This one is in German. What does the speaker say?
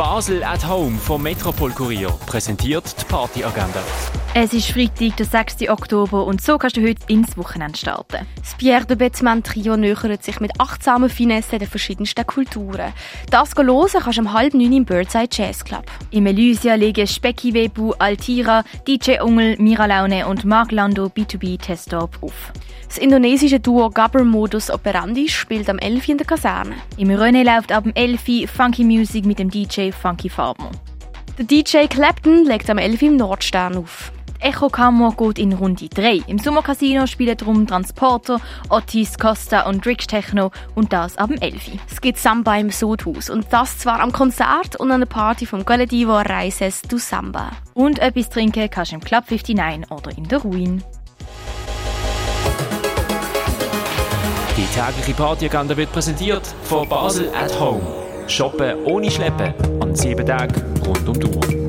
Basel at Home vom Metropol Kurier präsentiert die Partyagenda. Es ist Freitag, der 6. Oktober und so kannst du heute ins Wochenende starten. Das Pierre de Betzmann Trio nähert sich mit achtsamen Finessen der verschiedensten Kulturen. Das hören kannst du um halb neun im Birdside Jazz Club. Im Elysia legen Specky Webu, Altira, DJ Ungel, Mira Laune und Mark Lando B2B Testop auf. Das indonesische Duo Gabber Modus Operandi spielt am 11. in der Kaserne. Im René läuft ab dem 11. Funky Music mit dem DJ Funky Farmer. Der DJ Clapton legt am 11. im Nordstern auf. Die Echo Kammer geht in Runde 3. Im Sommercasino spielen drum Transporter, Otis, Costa und Rich Techno und das ab dem 11. Es gibt Samba im Sodhaus und das zwar am Konzert und an der Party vom Collectivo Reises du Samba. Und etwas trinken kannst du im Club 59 oder in der Ruin. Die tägliche Partyagenda wird präsentiert von Basel at Home. Shoppen ohne Schleppen an sieben Tagen rund um die Uhr.